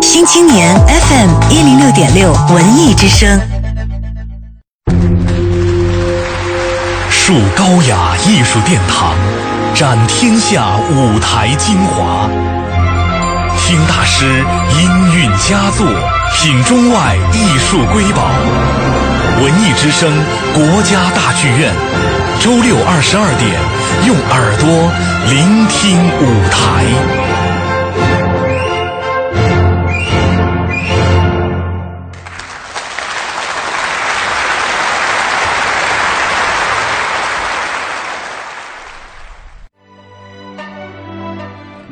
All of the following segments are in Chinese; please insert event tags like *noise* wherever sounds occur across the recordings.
新青年 FM 一零六点六文艺之声。树高雅艺术殿堂，展天下舞台精华。听大师音韵佳作，品中外艺术瑰宝。文艺之声国家大剧院，周六二十二点，用耳朵聆听舞台。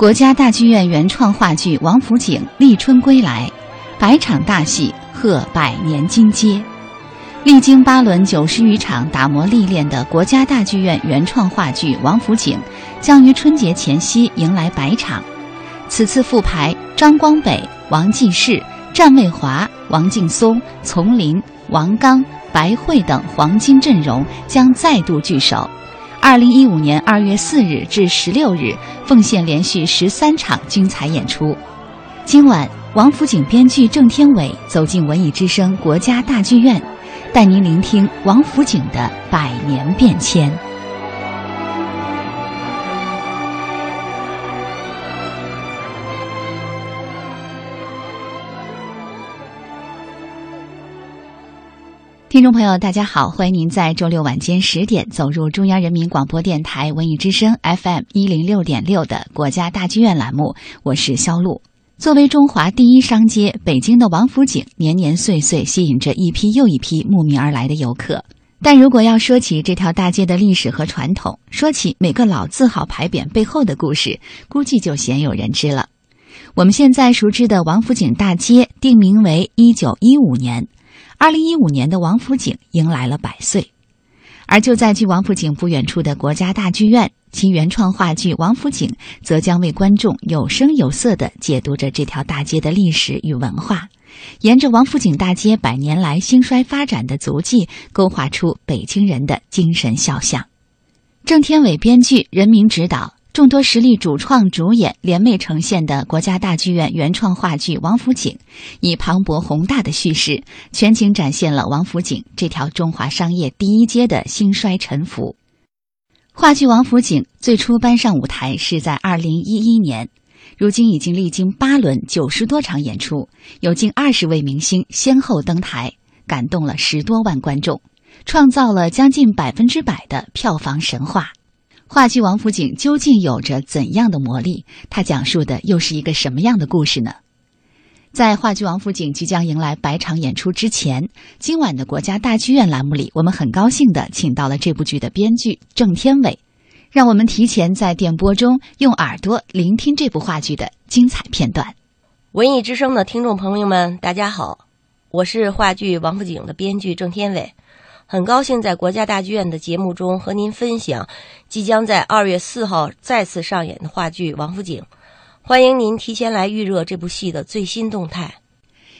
国家大剧院原创话剧《王府井立春归来》，百场大戏贺百年金街。历经八轮九十余场打磨历练的国家大剧院原创话剧《王府井》，将于春节前夕迎来百场。此次复排，张光北、王继世、战卫华、王劲松、丛林、王刚、白慧等黄金阵容将再度聚首。二零一五年二月四日至十六日，奉献连续十三场精彩演出。今晚，王府井编剧郑天伟走进文艺之声国家大剧院，带您聆听王府井的百年变迁。听众朋友，大家好，欢迎您在周六晚间十点走入中央人民广播电台文艺之声 FM 一零六点六的国家大剧院栏目，我是肖璐。作为中华第一商街，北京的王府井年年岁岁吸引着一批又一批慕名而来的游客。但如果要说起这条大街的历史和传统，说起每个老字号牌匾背后的故事，估计就鲜有人知了。我们现在熟知的王府井大街定名为一九一五年。二零一五年的王府井迎来了百岁，而就在距王府井不远处的国家大剧院，其原创话剧《王府井》则将为观众有声有色地解读着这条大街的历史与文化，沿着王府井大街百年来兴衰发展的足迹，勾画出北京人的精神肖像。郑天伟编剧，人民指导。众多实力主创主演联袂呈现的国家大剧院原创话剧《王府井》，以磅礴宏大的叙事，全景展现了王府井这条中华商业第一街的兴衰沉浮。话剧《王府井》最初搬上舞台是在二零一一年，如今已经历经八轮九十多场演出，有近二十位明星先后登台，感动了十多万观众，创造了将近百分之百的票房神话。话剧《王府井》究竟有着怎样的魔力？它讲述的又是一个什么样的故事呢？在话剧《王府井》即将迎来百场演出之前，今晚的国家大剧院栏目里，我们很高兴的请到了这部剧的编剧郑天伟，让我们提前在电波中用耳朵聆听这部话剧的精彩片段。文艺之声的听众朋友们，大家好，我是话剧《王府井》的编剧郑天伟。很高兴在国家大剧院的节目中和您分享即将在二月四号再次上演的话剧《王府井》，欢迎您提前来预热这部戏的最新动态。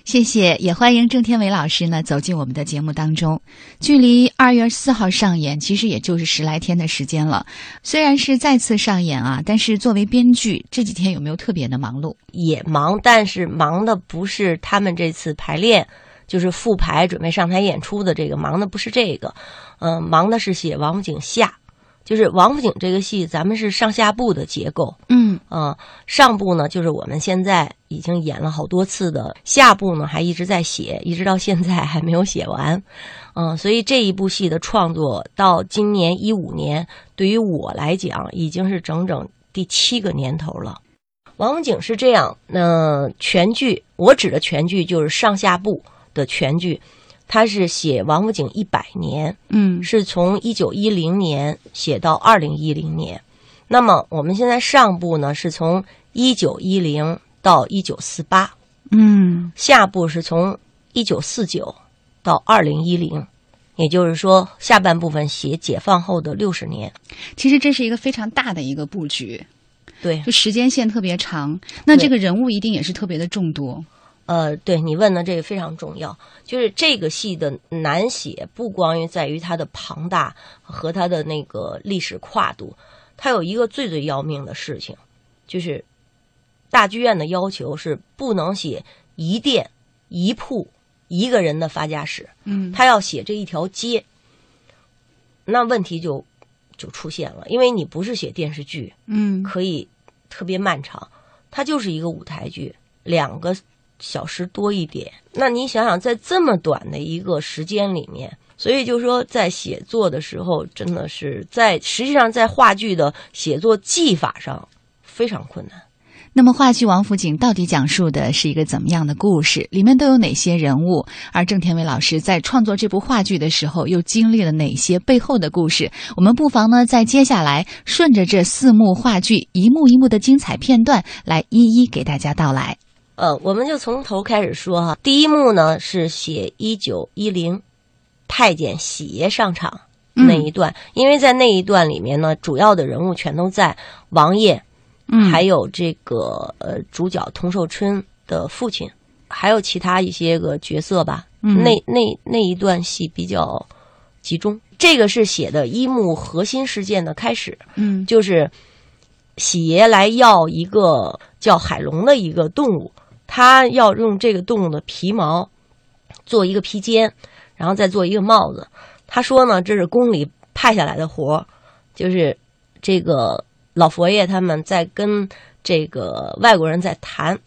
谢谢，也欢迎郑天伟老师呢走进我们的节目当中。距离二月四号上演其实也就是十来天的时间了，虽然是再次上演啊，但是作为编剧这几天有没有特别的忙碌？也忙，但是忙的不是他们这次排练。就是复排准备上台演出的这个忙的不是这个，嗯，忙的是写王府井下，就是王府井这个戏，咱们是上下部的结构，嗯啊，上部呢就是我们现在已经演了好多次的，下部呢还一直在写，一直到现在还没有写完，嗯，所以这一部戏的创作到今年一五年，对于我来讲已经是整整第七个年头了。王府井是这样，那全剧我指的全剧就是上下部。的全剧，他是写王府井一百年，嗯，是从一九一零年写到二零一零年。那么我们现在上部呢，是从一九一零到一九四八，嗯，下部是从一九四九到二零一零，也就是说下半部分写解放后的六十年。其实这是一个非常大的一个布局，对，就时间线特别长，那这个人物一定也是特别的众多。呃，对你问的这个非常重要，就是这个戏的难写，不光于在于它的庞大和它的那个历史跨度，它有一个最最要命的事情，就是大剧院的要求是不能写一店一铺一个人的发家史，嗯他要写这一条街。那问题就就出现了，因为你不是写电视剧，嗯可以特别漫长，它就是一个舞台剧，两个小时多一点。那你想想，在这么短的一个时间里面，所以就说在写作的时候，真的是在实际上在话剧的写作技法上非常困难。那么话剧《王府井》到底讲述的是一个怎么样的故事？里面都有哪些人物？而郑天伟老师在创作这部话剧的时候，又经历了哪些背后的故事？我们不妨呢，在接下来顺着这四幕话剧一幕一幕的精彩片段，来一一给大家道来。呃，我们就从头开始说哈。第一幕呢是写一九一零太监喜爷上场嗯那一段，因为在那一段里面呢，主要的人物全都在王爷，嗯还有这个呃主角童寿春的父亲，还有其他一些个角色吧。嗯那那那一段戏比较集中。这个是写的一幕核心事件的开始，嗯就是喜爷来要一个叫海龙的一个动物，他要用这个动物的皮毛做一个披肩，然后再做一个帽子。他说呢，这是宫里派下来的活儿，就是这个老佛爷他们在跟这个外国人在谈，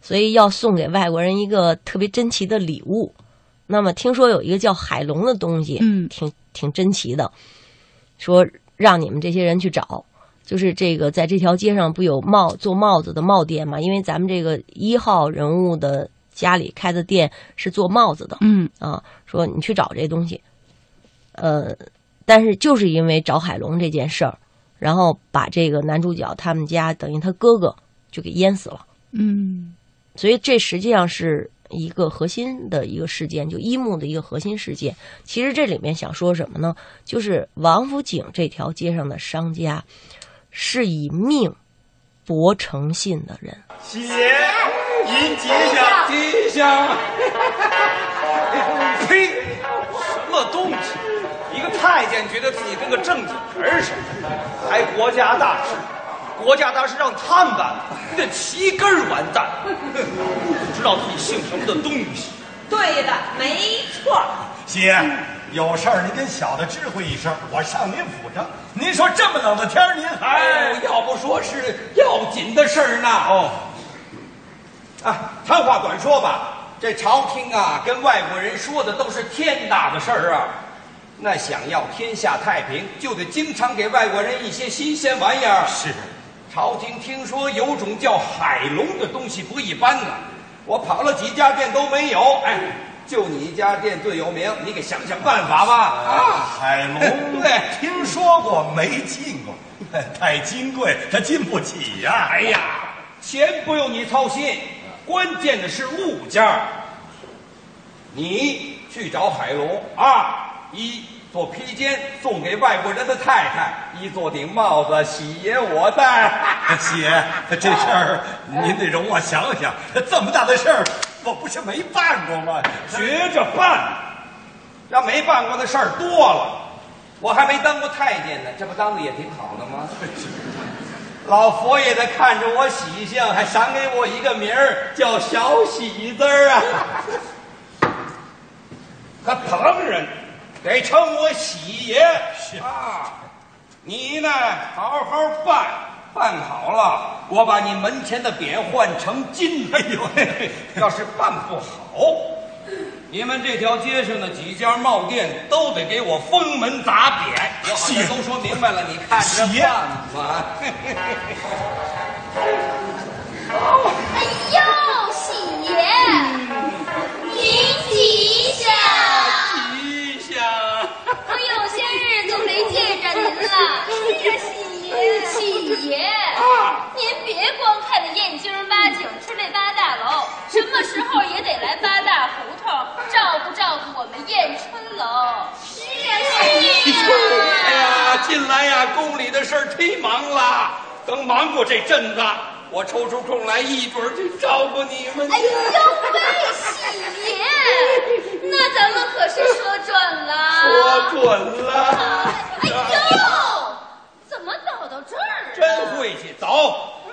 所以要送给外国人一个特别珍奇的礼物。那么听说有一个叫海龙的东西，嗯挺挺珍奇的，说让你们这些人去找。就是这个，在这条街上不有帽做帽子的帽店嘛？因为咱们这个一号人物的家里开的店是做帽子的嗯啊。说你去找这东西，呃，但是就是因为找海龙这件事儿，然后把这个男主角他们家等于他哥哥就给淹死了。嗯所以这实际上是一个核心的一个事件，就一幕的一个核心事件。其实这里面想说什么呢？就是王府井这条街上的商家是以命博诚信的人。喜爷，您吉祥，吉祥。*laughs* 呸！什么东西？一个太监觉得自己跟个正经人似的，还国家大事，国家大事让他们办，你得齐根儿完蛋。*laughs* 不知道自己姓什么的东西。对的，没错。喜爷，有事儿您跟小的知会一声，我上您府上。您说这么冷的天儿，您还哎，要不说是要紧的事儿呢。哦，啊，长话短说吧，这朝廷啊，跟外国人说的都是天大的事儿啊。那想要天下太平，就得经常给外国人一些新鲜玩意儿。是朝廷听说有种叫海龙的东西不一般呢，我跑了几家店都没有。哎，就你家店最有名，你给想想办法吧。啊，海龙，对听说过没进过，*laughs* 太金贵，他进不起呀、哎呀，钱不用你操心，关键的是物件儿。你去找海龙啊，一做披肩送给外国人的太太，一做顶帽子喜爷我戴。喜爷，这事儿您得容我想想，这么大的事儿，我不是没办过吗？学着办，要没办过的事儿多了。我还没当过太监呢，这不当的也挺好的吗？*laughs* 老佛爷的看着我喜相，还赏给我一个名儿，叫小喜字儿啊。*laughs* 他旁人得称我喜爷啊。你呢，好好办，办好了，我把你门前的匾换成金。哎呦，要是办不好，你们这条街上的几家帽店都得给我封门砸匾。我好像都说明白了，你看着办吧。哎呦，喜爷，您吉祥！些日子没见着您了。是啊，喜爷，喜爷，您别光看着燕京八景吃那八大楼，什么时候也得来八大胡同，照顾照顾我们燕春楼。是啊，是呀。哎呀，近来呀，宫里的事儿忒忙了，等忙过这阵子，我抽出空来，一准儿去照顾你们去。哎呦喂，喜爷，那咱们可是说准了。说准了，哎呦，怎么倒到这儿了？真晦气，走。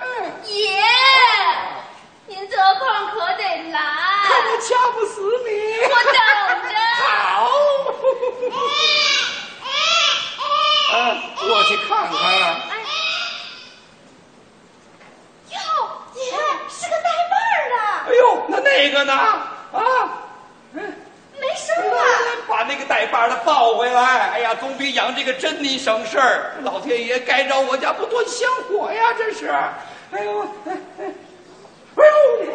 嗯爷，可得来。看我掐不死你！我等着。好。啊，过去看看。哟，你看是个带把儿的。哎呦，那那个呢？啊，没事吧？把那个带把的抱回来。哎呀，总比养这个珍妮省事儿。老天爷该着我家不断香火呀，这是。哎呦，哎哎，哎呦，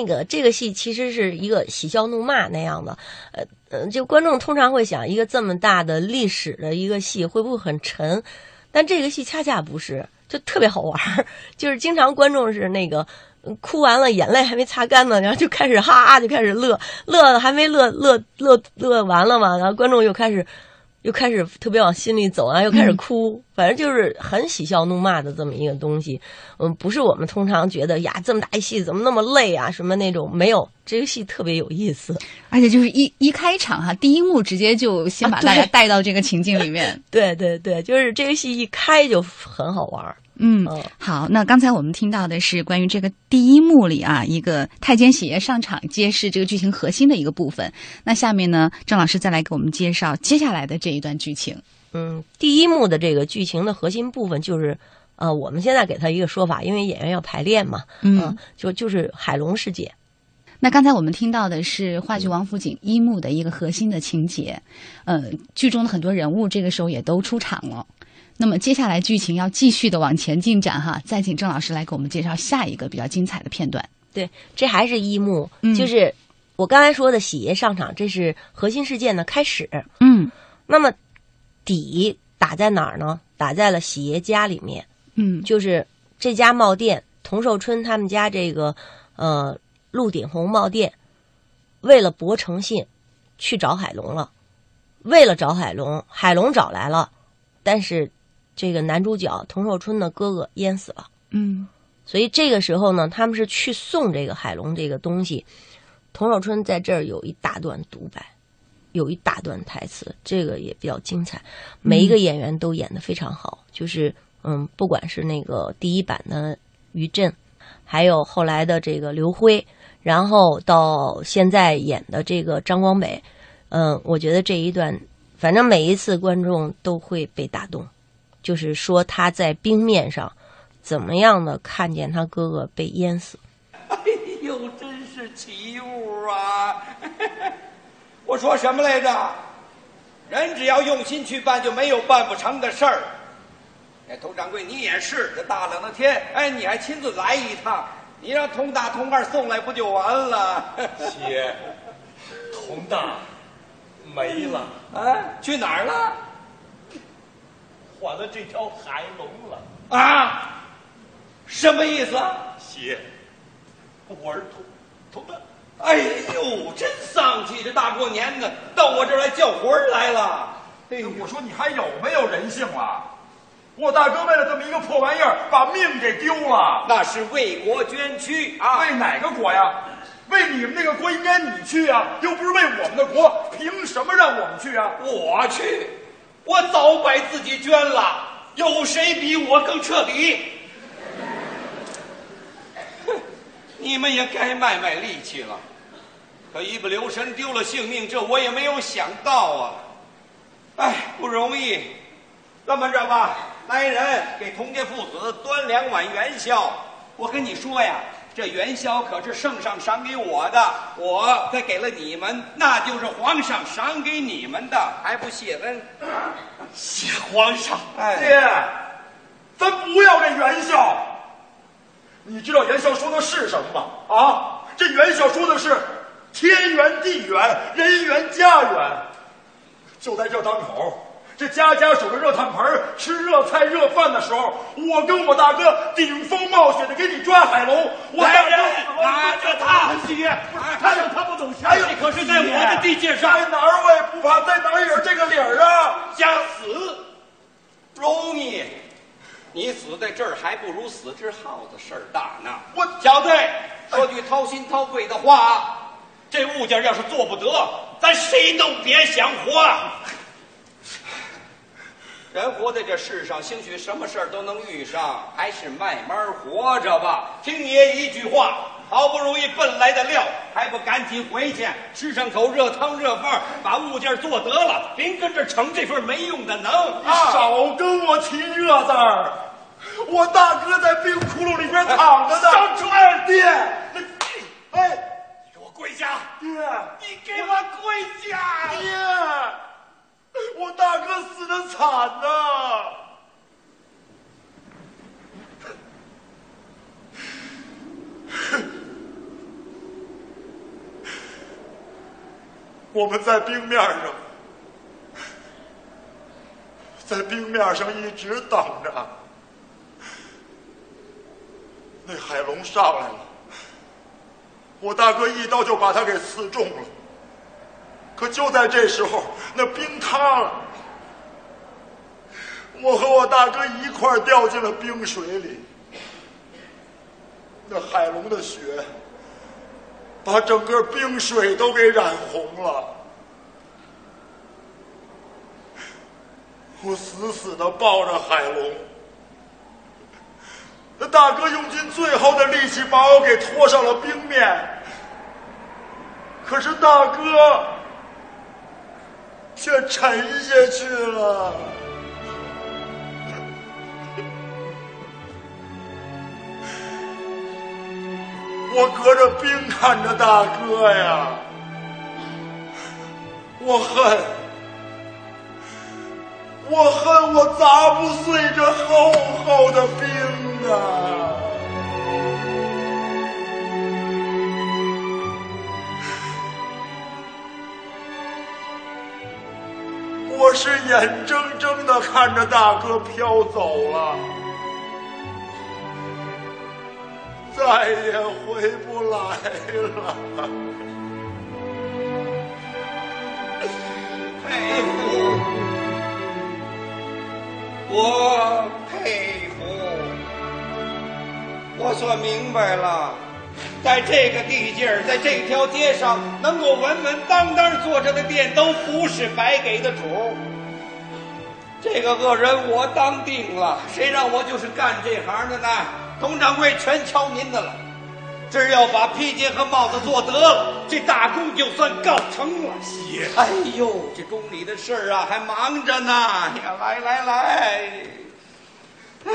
那个这个戏其实是一个喜笑怒骂那样的，呃呃，就观众通常会想，一个这么大的历史的一个戏会不会很沉？但这个戏恰恰不是，就特别好玩儿，就是经常观众是那个。嗯哭完了，眼泪还没擦干呢，然后就开始哈哈就开始乐，乐还没乐乐乐乐完了嘛，然后观众又开始又开始特别往心里走啊，又开始哭，反正就是很喜笑怒骂的这么一个东西。嗯，不是我们通常觉得呀，这么大一戏怎么那么累啊？什么那种没有，这个戏特别有意思。而且就是一一开场哈，第一幕直接就先把大家带到这个情境里面。*laughs* 对对对，就是这个戏一开就很好玩嗯，好，那刚才我们听到的是关于这个第一幕里啊，一个太监喜爷上场揭示这个剧情核心的一个部分。那下面呢，郑老师再来给我们介绍接下来的这一段剧情。嗯，第一幕的这个剧情的核心部分就是，呃，我们现在给他一个说法，因为演员要排练嘛，嗯呃就就是海龙世界。那刚才我们听到的是话剧《王府井》一幕的一个核心的情节，呃，剧中的很多人物这个时候也都出场了。那么接下来剧情要继续的往前进展哈，再请郑老师来给我们介绍下一个比较精彩的片段。对，这还是一幕，嗯就是我刚才说的喜爷上场，这是核心事件的开始。嗯那么底打在哪儿呢？打在了喜爷家里面，嗯就是这家帽店，童寿春他们家这个呃鹿鼎红帽店，为了博诚信，去找海龙了。为了找海龙，海龙找来了，但是这个男主角童寿春的哥哥淹死了。嗯所以这个时候呢，他们是去送这个海龙这个东西。童寿春在这儿有一大段独白，有一大段台词，这个也比较精彩。每一个演员都演的非常好，就是嗯，不管是那个第一版的于震，还有后来的这个刘辉，然后到现在演的这个张光北，嗯，我觉得这一段，反正每一次观众都会被打动，就是说他在冰面上。怎么样的看见他哥哥被淹死？*laughs* 哎呦，真是奇物啊！我说什么来着？人只要用心去办，就没有办不成的事儿。哎，佟掌柜，你也是，这大冷的天，哎，你还亲自来一趟，你让佟大、佟二送来不就完了？*laughs* 姐，佟大没了，啊，去哪儿了？换了这条海龙了。啊？什么意思？姐，我是佟佟大。哎呦，真丧气！这大过年的，到我这儿来叫魂儿来了。哎呦，我说你还有没有人性了？我大哥为了这么一个破玩意儿，把命给丢了。那是为国捐躯啊！为哪个国呀？为你们那个国应该你去啊，又不是为我们的国，凭什么让我们去啊？我去，我早把自己捐了，有谁比我更彻底？哼，你们也该卖卖力气了。可一不留神丢了性命，这我也没有想到啊！哎，不容易。这么着吧，来人给童家父子端两碗元宵。我跟你说呀，这元宵可是圣上赏给我的，我再给了你们，那就是皇上赏给你们的，还不谢恩？*sniffs* 谢皇上，哎爹，咱不要这元宵。你知道元宵说的是什么吗？啊，这元宵说的是天圆地圆，人圆家圆。就在这当口，这家家守着热炭盆吃热菜热饭的时候，我跟我大哥顶风冒雪的给你抓海龙。我大哥拿着他写，他有他不懂事，这可是在我的地界上。在哪儿我也不怕，在哪儿也是这个理儿啊！想死容易，你死在这儿还不如死只耗子事儿大呢。我小队说句掏心掏肺的话，这物件要是做不得，咱谁都别想活。人活在这世上，兴许什么事儿都能遇上，还是慢慢活着吧。听爷一句话，好不容易奔来的料，还不赶紧回去吃上口热汤热饭，把物件做得了，别跟这逞这份没用的能你啊！少跟我提热字儿，我大哥在冰窟窿里边躺着呢。上船爹，那哎，跪下！爹，你给我跪下！爹，我大哥死的惨呐！我们在冰面上，在冰面上一直等着，那海龙上来了，我大哥一刀就把他给刺中了。可就在这时候，那冰塌了，我和我大哥一块掉进了冰水里。那海龙的血把整个冰水都给染红了。我死死的抱着海龙，大哥用尽最后的力气把我给拖上了冰面。可是大哥却沉下去了。我隔着冰看着大哥呀，我恨，我恨我砸不碎这厚厚的冰啊！我是眼睁睁的看着大哥飘走了。再也回不来了。佩服，我佩服，我算明白了，在这个地界儿，在这条街上，能够稳稳当当坐着的店，都不是白给的主。这个恶人我当定了，谁让我就是干这行的呢？佟掌柜全瞧您的了，只要把披肩和帽子做得了，这大功就算告成了。谢哎呦，这宫里的事儿啊，还忙着呢。呀，来来来，哎，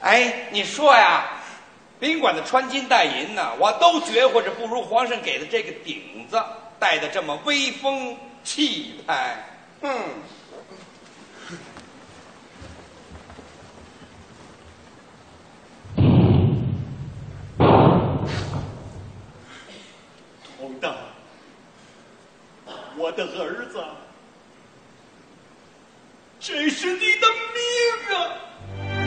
哎，你说呀，宾馆的穿金戴银呢，我都觉或者不如皇上给的这个顶子戴的这么威风气派。嗯。同大，我的儿子，这是你的命啊！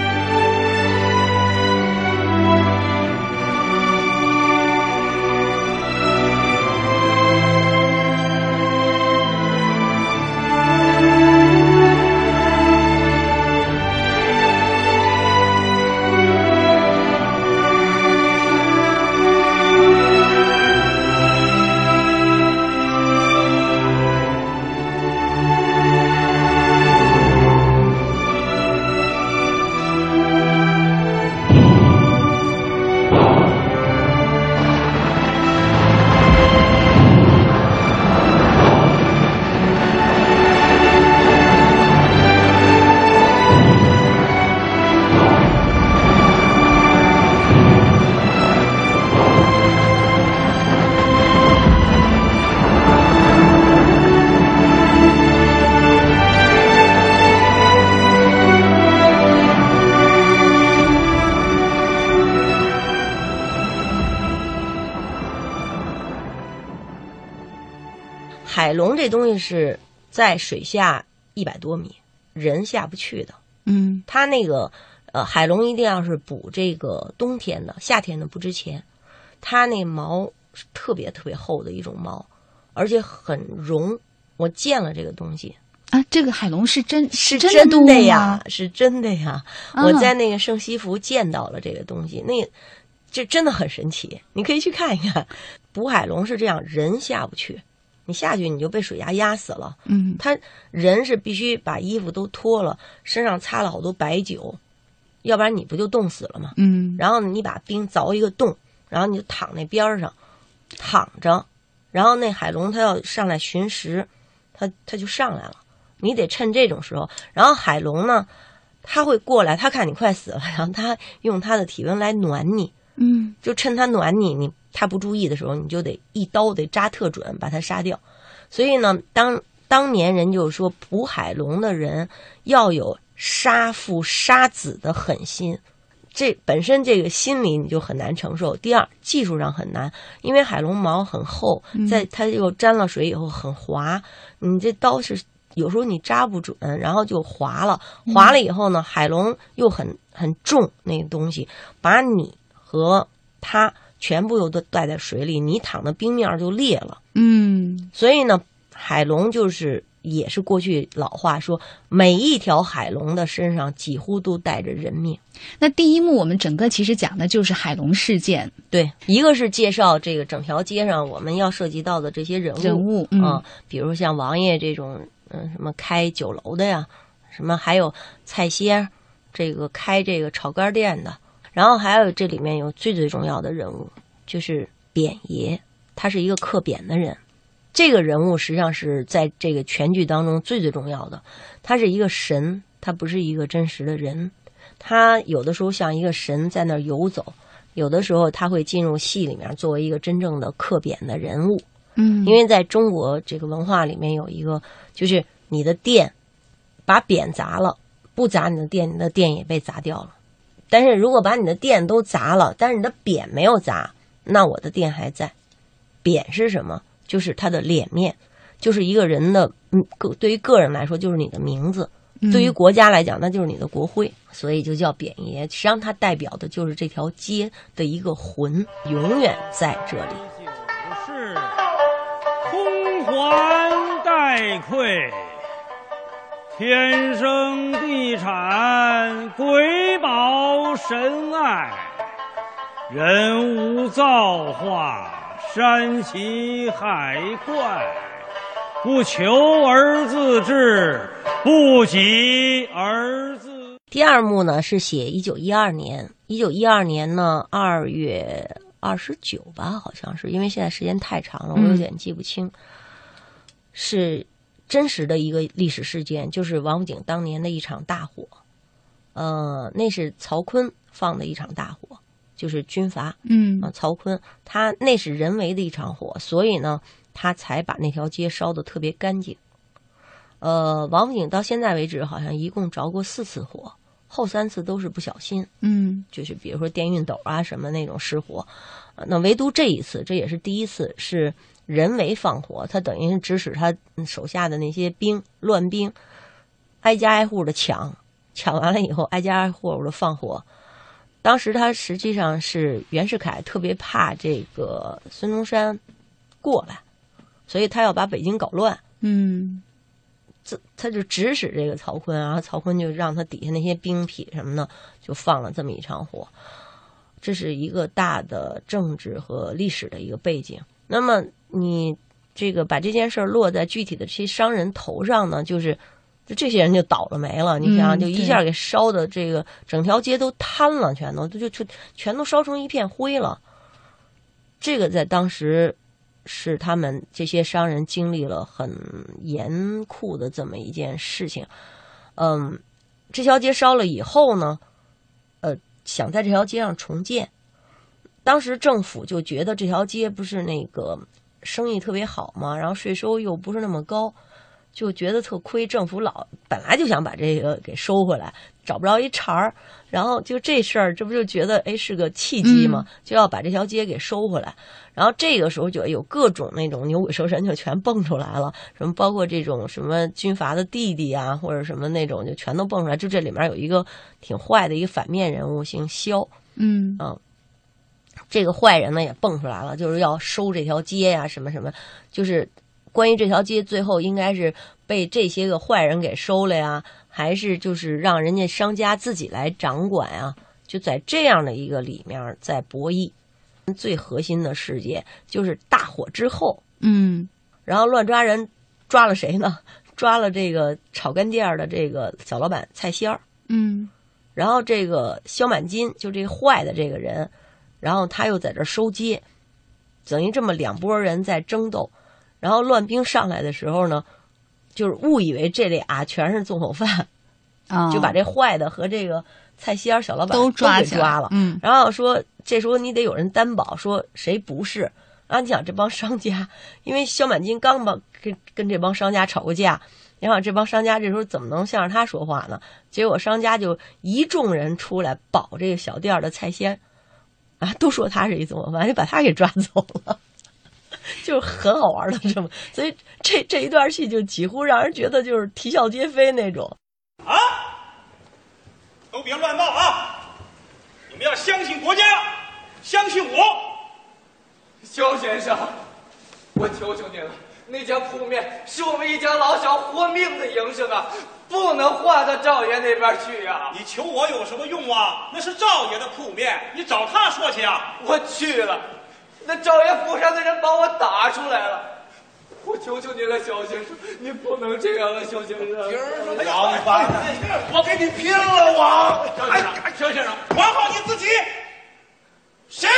这东西是在水下一百多米，人下不去的。嗯它那个呃，海龙一定要是捕这个冬天的，夏天的不值钱。它那毛是特别特别厚的一种毛，而且很绒。我见了这个东西，啊，这个海龙是真是真的呀？，是真的呀！啊我在那个圣西福见到了这个东西，那这真的很神奇，你可以去看一看。捕海龙是这样，人下不去，你下去你就被水压压死了。嗯他人是必须把衣服都脱了，身上擦了好多白酒，要不然你不就冻死了吗？嗯然后你把冰凿一个洞，然后你就躺那边上，躺着，然后那海龙它要上来寻食，它它就上来了。你得趁这种时候，然后海龙呢，它会过来，它看你快死了，然后它用它的体温来暖你，嗯就趁它暖你，你它不注意的时候，你就得一刀得扎特准把他杀掉。所以呢，当当年人就说捕海龙的人要有杀父杀子的狠心，这本身这个心理你就很难承受。第二，技术上很难，因为海龙毛很厚，在它又沾了水以后很滑，你这刀是有时候你扎不准，然后就划了，划了以后呢，海龙又很很重那个东西，把你和它全部又都带在水里，你躺的冰面儿就裂了。嗯所以呢，海龙就是也是过去老话说，每一条海龙的身上几乎都带着人命。那第一幕我们整个其实讲的就是海龙事件对，一个是介绍这个整条街上我们要涉及到的这些人物，人物，嗯啊，比如像王爷这种，嗯，什么开酒楼的呀，什么还有菜仙，这个开这个炒肝店的，然后还有这里面有最最重要的人物，就是扁爷，他是一个刻匾的人。这个人物实际上是在这个全剧当中最最重要的，他是一个神，他不是一个真实的人，他有的时候像一个神在那儿游走，有的时候他会进入戏里面作为一个真正的刻匾的人物。嗯因为在中国这个文化里面有一个，就是你的店把匾砸了，不砸你的店，你的店也被砸掉了。但是如果把你的店都砸了，但是你的匾没有砸，那我的店还在。匾是什么？就是他的脸面，就是一个人的，嗯，个对于个人来说就是你的名字，对于国家来讲那就是你的国徽，所以就叫匾爷。实际上它代表的就是这条街的一个魂，永远在这里。是空还待馈，天生地产鬼宝神爱，人无造化，山奇海怪，不求而自治，不急而自。第二幕呢是写一九一二年，一九一二年呢二月二十九吧，好像是，因为现在时间太长了，我有点记不清。是真实的一个历史事件，就是王府井当年的一场大火。呃，那是曹锟放的一场大火，就是军阀。嗯啊，曹锟他那是人为的一场火，所以呢，他才把那条街烧得特别干净。呃，王府井到现在为止，好像一共着过四次火，后三次都是不小心，嗯就是比如说电熨斗啊什么那种失火。呃那唯独这一次，这也是第一次是人为放火，他等于是指使他手下的那些兵乱兵，挨家挨户的抢，抢完了以后挨家挨户的放火。当时他实际上是袁世凯特别怕这个孙中山过来，所以他要把北京搞乱。嗯这他就指使这个曹锟，然后曹锟就让他底下那些兵痞什么的，就放了这么一场火。这是一个大的政治和历史的一个背景。那么你这个把这件事儿落在具体的这些商人头上呢，就是就这些人就倒了霉了。你想想，嗯就一下给烧的这个整条街都瘫了，全都就就全都烧成一片灰了。这个在当时是他们这些商人经历了很严酷的这么一件事情。嗯，这条街烧了以后呢，呃，想在这条街上重建，当时政府就觉得这条街不是那个生意特别好嘛，然后税收又不是那么高，就觉得特亏，政府老本来就想把这个给收回来，找不着一茬儿，然后就这事儿，这不就觉得哎是个契机嘛？就要把这条街给收回来。然后这个时候就有各种那种牛鬼蛇神就全蹦出来了，什么包括这种什么军阀的弟弟啊，或者什么那种就全都蹦出来。就这里面有一个挺坏的一个反面人物，姓萧。嗯嗯，这个坏人呢也蹦出来了，就是要收这条街呀、什么什么，就是关于这条街最后应该是被这些个坏人给收了呀，还是就是让人家商家自己来掌管啊？就在这样的一个里面在博弈。最核心的事件就是大火之后，嗯然后乱抓人，抓了谁呢？抓了这个炒肝店的这个小老板蔡仙儿。嗯然后这个肖满金就这坏的这个人，然后他又在这儿收街，等于这么两拨人在争斗。然后乱兵上来的时候呢，就是误以为这俩全是纵火犯，啊，就把这坏的和这个菜仙儿小老板都抓起来抓了。嗯然后说这时候你得有人担保，说谁不是。啊，你想这帮商家，因为肖满金刚帮跟跟这帮商家吵过架，你想这帮商家这时候怎么能向着他说话呢？结果商家就一众人出来保这个小店的菜仙，啊，都说他是一怎么办，就把他给抓走了，*laughs* 就是很好玩的这么，所以这这一段戏就几乎让人觉得就是啼笑皆非那种。啊！都别乱闹啊！你们要相信国家，相信我。肖先生，我求求您了，那家铺面是我们一家老小活命的营生啊，不能划到赵爷那边去呀、你求我有什么用啊？那是赵爷的铺面，你找他说去啊。我去了，那赵爷府上的人把我打出来了。我求求您了，小先生，你不能这样啊，小先生。王八蛋，我跟你拼了，我！萧先生，萧先生，管好你自己。谁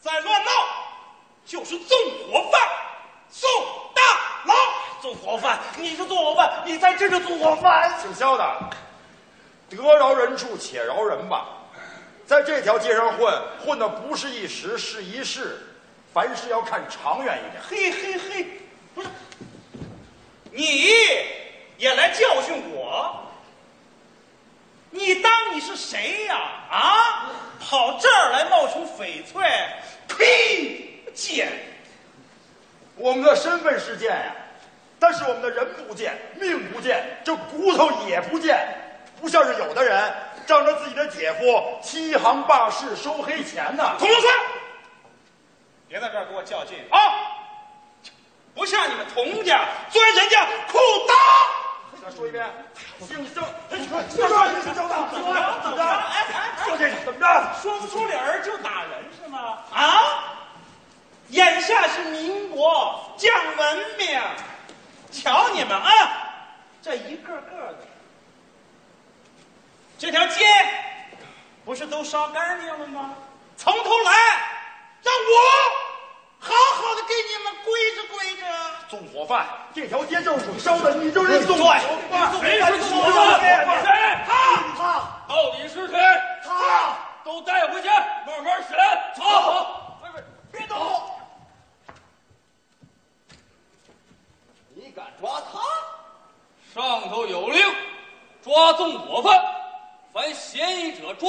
在乱闹，就是纵火犯，送大牢。纵火犯，你是纵火犯，你在这是纵火犯。姓肖的，得饶人处且饶人吧，在这条街上混，混的不是一时，是一世。凡事要看长远一点。嘿嘿嘿，不是，你也来教训我？你当你是谁呀？啊，跑这儿来冒充翡翠？呸！贱！我们的身份是贱呀，但是我们的人不贱，命不贱，这骨头也不贱，不像是有的人仗着自己的姐夫欺行霸市、收黑钱呢。童龙川，别在这儿给我较劲啊！不像你们童家钻人家裤裆。再说一遍，姓郑，你说，你说你是肖大，怎么着？怎么着？哎哎，说这个怎么着？说不出理儿就打人是吗？啊！眼下是民国讲文明，瞧你们啊，这一个个的，这条街不是都烧干净了吗？从头来，让我好好的给你们规着规着。纵火犯，这条街就是你烧的，你就是纵火犯。谁是纵火犯？谁？他他到底是谁？他都带回去，慢慢审。走，别动！你敢抓他？上头有令，抓纵火犯，凡嫌疑者抓，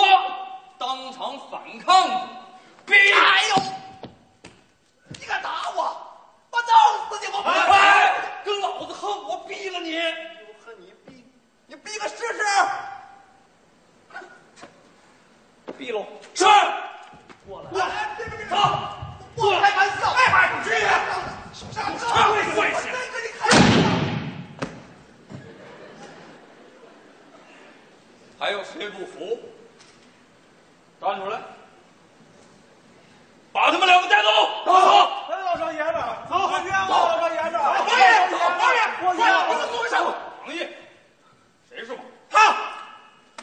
当场反抗者毙。哎呦！你敢打我？我弄死你！我不哎，跟老子横，我毙了你！我恨你毙，你毙个试试！毙了！是。过来！来，别别别！走！我开玩笑！哎，去！上车！跪下！还有谁不服？站出来！把他们两个带走！走！哎，老少爷们，走！冤枉老少爷们！王爷，王爷，我冤枉！坐下。王爷，谁是王？他，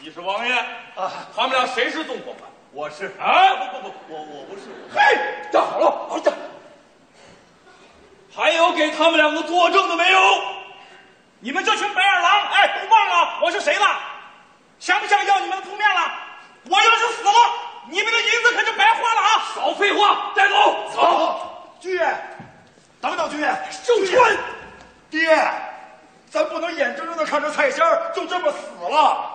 你是王爷啊？他们俩谁是纵火犯？我是啊！不不不，我我不是。嘿，站好了，好站。还有给他们两个作证的没有？你们这群白眼狼，哎，都忘了我是谁了？想不想要你们的铺面了？我要是死了，你们的银子可就白花了啊！少废话，带走。走，军爷，等等，军爷，就军爹，咱不能眼睁睁的看着蔡仙儿就这么死了。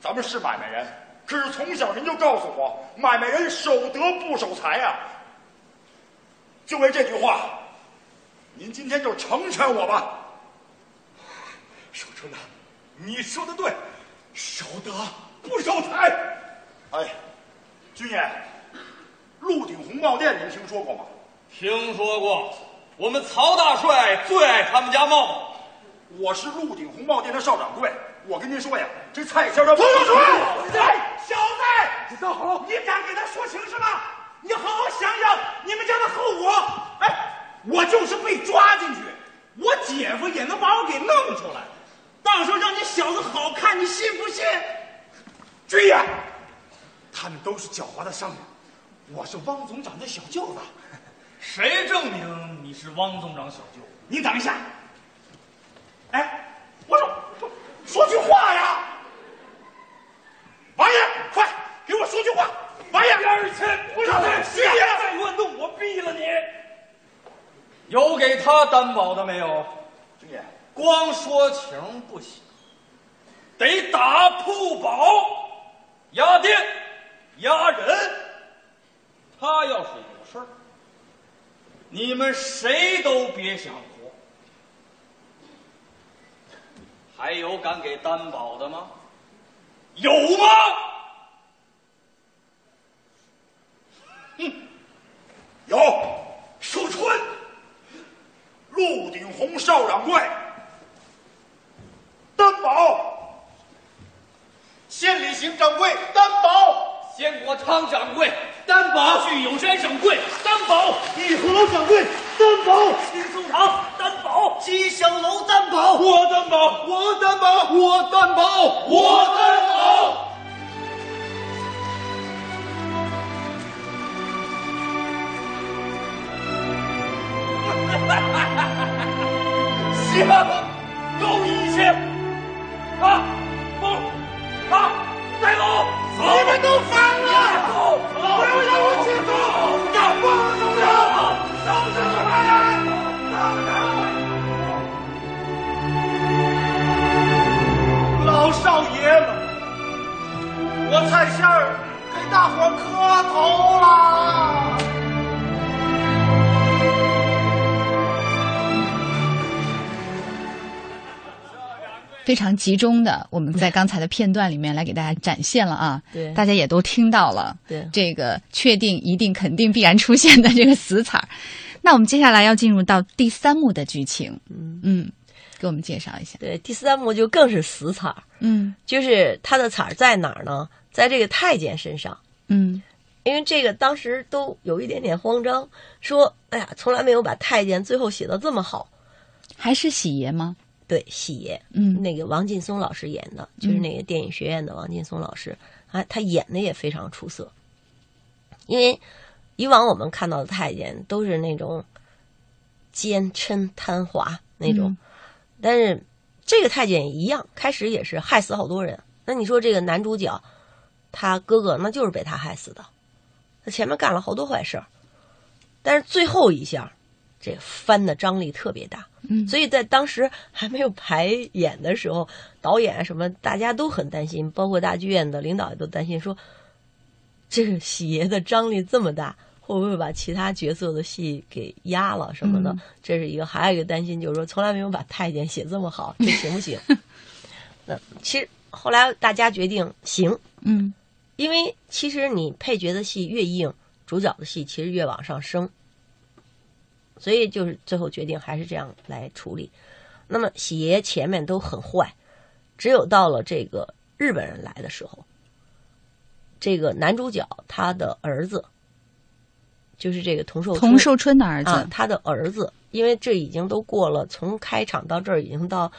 咱们是买卖人，可是从小您就告诉我，买卖人守德不守财啊。就为这句话，您今天就成全我吧。守春呐，你说的对，守德不守财。哎，军爷，鹿鼎红帽店您听说过吗？听说过，我们曹大帅最爱他们家帽。我是鹿鼎红帽店的少掌柜，我跟您说呀，这蔡先生，童永春，哎，小子，大好，你敢给他说情是吧？你好好想想你们家的后果。哎，我就是被抓进去，我姐夫也能把我给弄出来。到时候让你小子好看，你信不信？军爷，他们都是狡猾的商人，我是汪总长的小舅子。*laughs* 谁证明你是汪总长小舅？你等一下。哎，我说，说句话呀！王爷，快给我说句话！王爷，边儿去！不让他军爷再乱动，我毙了你！有给他担保的没有？军爷，光说情不行，得打铺保、押店、押人。他要是有事儿，你们谁都别想活。还有敢给担保的吗？有吗？哼，有，守春，陆鼎红少掌柜，担保；县里行掌柜。担保；鲜果汤掌柜。担保；聚友山掌柜。担保；义和楼掌柜担保；金松堂担保；吉祥楼担保。我担保，我担保，我担保，我担保。行，够们，我蔡仙儿给大伙儿磕头啦！非常集中的，我们在刚才的片段里面来给大家展现了啊，对。大家也都听到了，对。这个确定、一定、肯定、必然出现的这个死彩儿。那我们接下来要进入到第三幕的剧情，嗯。嗯，给我们介绍一下，对，第三幕就更是死彩儿，嗯。就是他的彩儿在哪儿呢？在这个太监身上。嗯因为这个当时都有一点点慌张，说：“哎呀，从来没有把太监最后写的这么好。还是喜爷吗？”对，喜爷，嗯那个王劲松老师演的，就是那个电影学院的王劲松老师，啊，他演的也非常出色。因为以往我们看到的太监都是那种奸嗔贪滑那种，嗯但是这个太监也一样，开始也是害死好多人。那你说这个男主角，他哥哥那就是被他害死的，他前面干了好多坏事儿，但是最后一下，这翻的张力特别大。嗯所以在当时还没有排演的时候，导演啊什么大家都很担心，包括大剧院的领导也都担心说，这个喜爷的张力这么大，会不会把其他角色的戏给压了什么的？嗯这是一个，还有一个担心就是说，从来没有把太监写这么好，这行不行？*laughs* 那其实后来大家决定行，嗯因为其实你配角的戏越硬，主角的戏其实越往上升，所以就是最后决定还是这样来处理。那么喜爷前面都很坏，只有到了这个日本人来的时候，这个男主角他的儿子，就是这个童寿童寿春的儿子，啊，他的儿子，因为这已经都过了，从开场到这儿已经到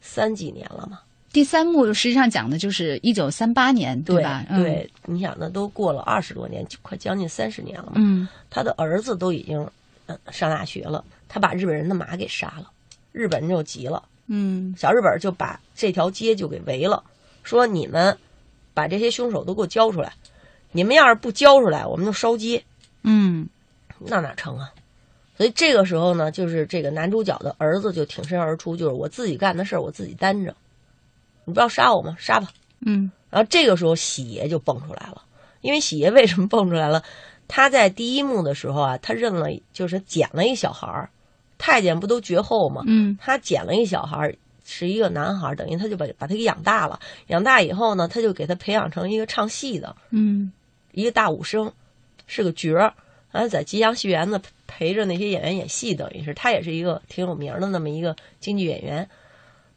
三几年了嘛，第三幕实际上讲的就是一九三八年，对吧？对，你想那都过了二十多年，就快将近三十年了嘛。嗯他的儿子都已经呃上大学了，他把日本人的马给杀了，日本人就急了，嗯小日本就把这条街就给围了，说你们把这些凶手都给我交出来，你们要是不交出来，我们就烧街。嗯那哪成啊？所以这个时候呢，就是这个男主角的儿子就挺身而出，就是我自己干的事儿我自己担着，你不要杀我吗？杀吧。嗯然后这个时候喜爷就蹦出来了，因为喜爷为什么蹦出来了？他在第一幕的时候啊，他认了，就是捡了一小孩儿，太监不都绝后吗？嗯他捡了一小孩儿，是一个男孩儿，等于他就把把他给养大了。养大以后呢，他就给他培养成一个唱戏的，嗯一个大武生，是个角儿。然后在吉祥戏园子陪着那些演员演戏，等于是他也是一个挺有名的那么一个京剧演员。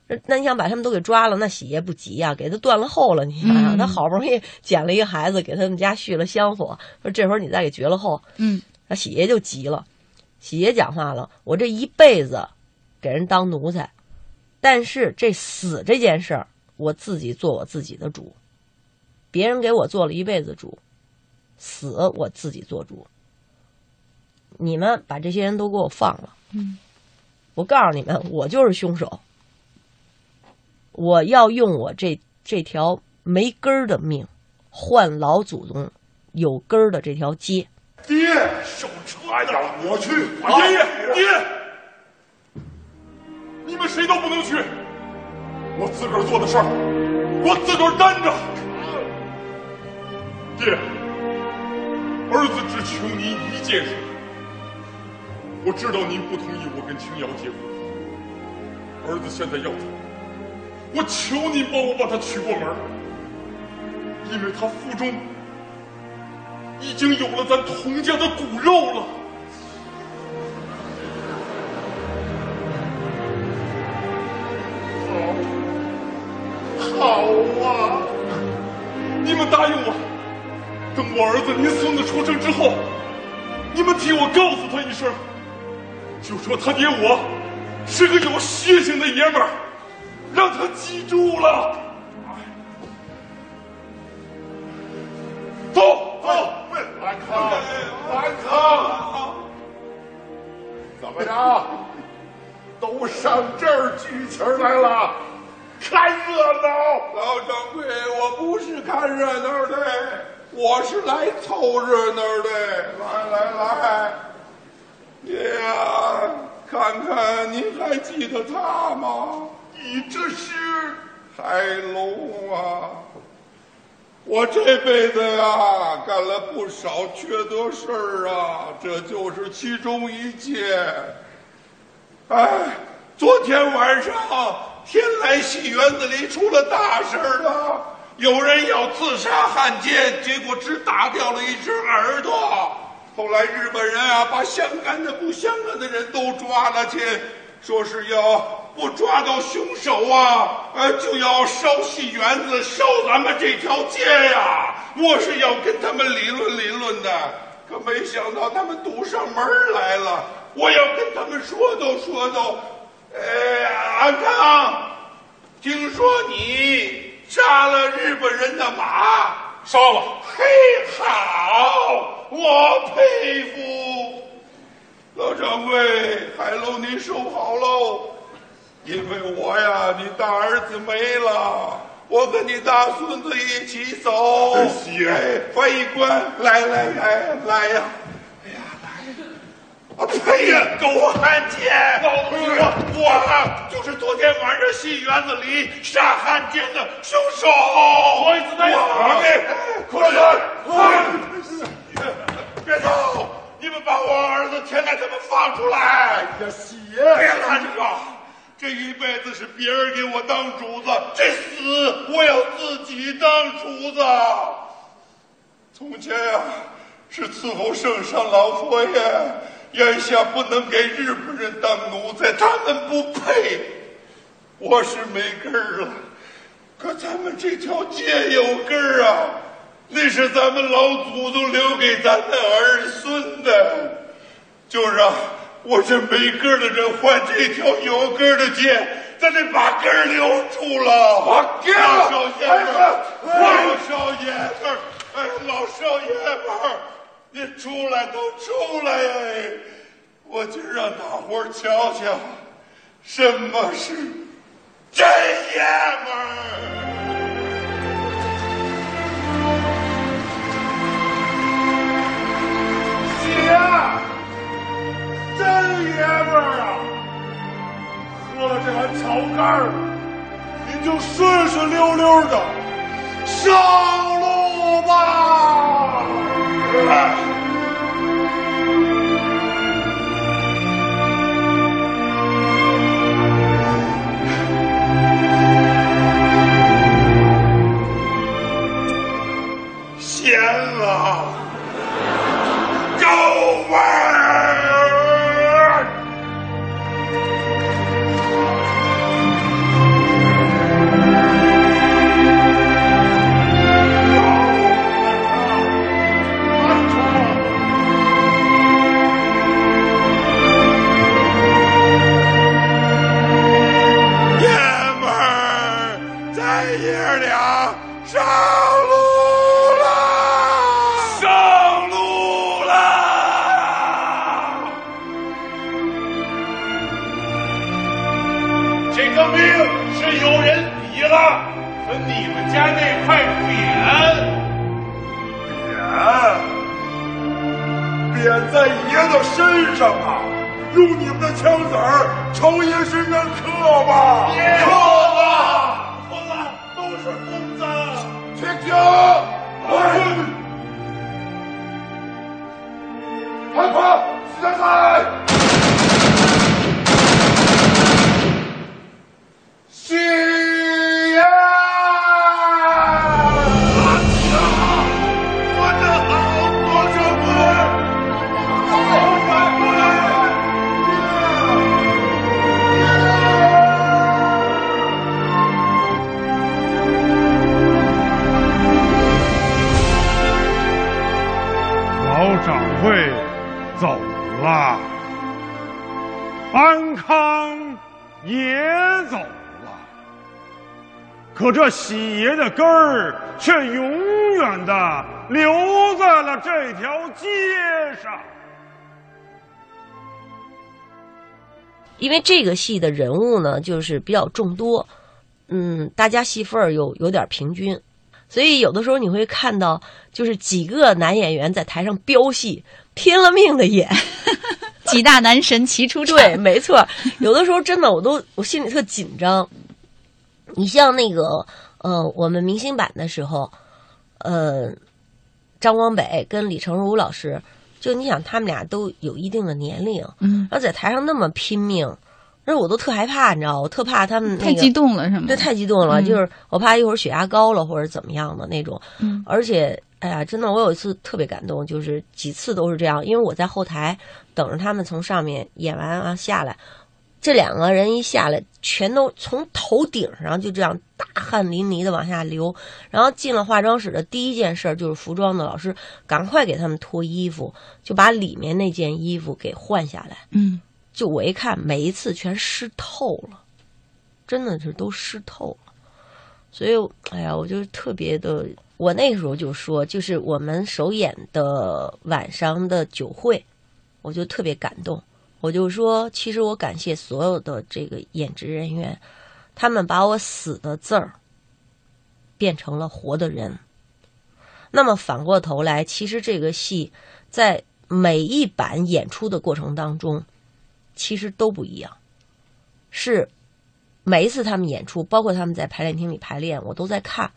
那那你想把他们都给抓了，那喜爷不急呀、给他断了后了。你想想，嗯他好不容易捡了一个孩子，给他们家续了香火，说这会儿你再给绝了后，嗯那喜爷就急了。喜爷讲话了：“我这一辈子给人当奴才，但是这死这件事儿，我自己做我自己的主。别人给我做了一辈子主，死我自己做主。你们把这些人都给我放了，嗯，我告诉你们，我就是凶手。我要用我这这条没根儿的命，换老祖宗有根儿的这条街。”爹，手车！哎呀，我去！爷爷，爹，你们谁都不能去，我自个儿做的事儿，我自个儿担着。爹，儿子只求您一件事，我知道您不同意我跟青瑶结婚，儿子现在要走，我求您帮我把他娶过门因为他腹中已经有了咱童家的骨肉了。好啊！你们答应我，等我儿子您孙子出生之后，你们替我告诉他一声，就说他爹我是个有血性的爷们儿，让他记住了。走走，兰康，兰康，怎么着？都上这儿聚齐儿来了，看热闹。老掌柜，我不是看热闹的，我是来凑热闹的。来来来，爷呀，看看您还记得他吗？你这是海龙啊！我这辈子呀，干了不少缺德事儿啊，这就是其中一件。哎，昨天晚上天来戏园子里出了大事儿了，有人要自杀汉奸，结果只打掉了一只耳朵。后来日本人啊，把相干的不相干的人都抓了去，说是要不抓到凶手啊，呃，就要烧戏园子，烧咱们这条街呀。我是要跟他们理论理论的，可没想到他们堵上门来了。我要跟他们说道说道。哎，安康，听说你杀了日本人的马，烧了。嘿，好，我佩服。老掌柜，海楼您收好喽。因为我呀，你大儿子没了，我跟你大孙子一起走。喜哎，翻译官，来来来来呀！哎呀，来！啊呸呀，狗汉奸！老子说，我啊就是昨天晚上戏园子里杀汉奸的凶手。我子在我给，快点，快！别走！你们把我儿子天来他们放出来！哎呀，喜爷，别拦着！这一辈子是别人给我当主子，这死我要自己当主子。从前呀、是伺候圣上老佛爷，眼下不能给日本人当奴才，他们不配。我是没根儿了，可咱们这条街有根儿啊，那是咱们老祖宗留给咱的儿孙的，就让我这没根儿的人换这条有根儿的街，咱得把根儿留住了。把根儿老少爷们老少爷们儿，哎，老少爷们儿，你出来都出来哎！我就让大伙儿瞧瞧，什么是真爷们儿。喜真爷们儿啊！喝了这碗炒肝儿，您就顺顺溜溜的上路吧。根儿却永远的留在了这条街上。因为这个戏的人物呢，就是比较众多，嗯，大家戏份儿有有点平均，所以有的时候你会看到，就是几个男演员在台上飙戏，拼了命的演，*laughs* 几大男神齐出场。对，没错，有的时候真的我都我心里特紧张。你像那个呃，我们明星版的时候，呃，张光北跟李成儒老师。就你想，他们俩都有一定的年龄，嗯，然后在台上那么拼命，那我都特害怕，你知道，我特怕他们、那个、太激动了，是吗？对，太激动了，嗯、就是我怕一会儿血压高了或者怎么样的那种。嗯，而且，哎呀，真的，我有一次特别感动，就是几次都是这样，因为我在后台等着他们从上面演完啊下来，这两个人一下来，全都从头顶上就这样大汗淋漓的往下流，然后进了化妆室的第一件事就是服装的老师赶快给他们脱衣服，就把里面那件衣服给换下来。嗯，就我一看，每一次全湿透了，真的是都湿透了。所以，哎呀，我就特别的，我那个时候就说，就是我们首演的晚上的酒会，我就特别感动。我就说，其实我感谢所有的这个演职人员，他们把我死的字儿变成了活的人。那么反过头来，其实这个戏在每一版演出的过程当中，其实都不一样。是每一次他们演出，包括他们在排练厅里排练，我都在看。